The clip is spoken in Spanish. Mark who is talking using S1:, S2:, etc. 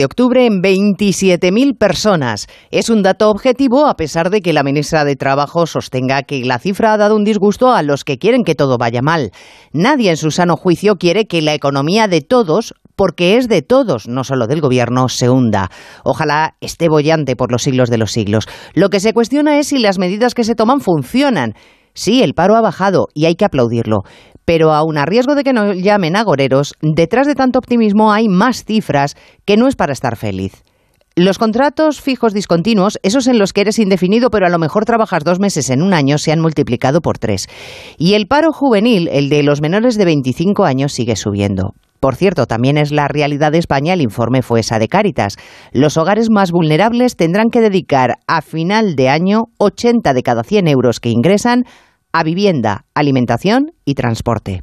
S1: de octubre en 27.000 personas. Es un dato objetivo a pesar de que la ministra de Trabajo sostenga que la cifra ha dado un disgusto a los que quieren que todo vaya mal. Nadie en su sano juicio quiere que la economía de todos porque es de todos, no solo del gobierno, se hunda. Ojalá esté bollante por los siglos de los siglos. Lo que se cuestiona es si las medidas que se toman funcionan. Sí, el paro ha bajado y hay que aplaudirlo. Pero aun a riesgo de que nos llamen agoreros, detrás de tanto optimismo hay más cifras que no es para estar feliz. Los contratos fijos discontinuos, esos en los que eres indefinido pero a lo mejor trabajas dos meses en un año, se han multiplicado por tres. Y el paro juvenil, el de los menores de 25 años, sigue subiendo. Por cierto, también es la realidad de España, el informe fue esa de Cáritas. Los hogares más vulnerables tendrán que dedicar a final de año 80 de cada 100 euros que ingresan a vivienda, alimentación y transporte.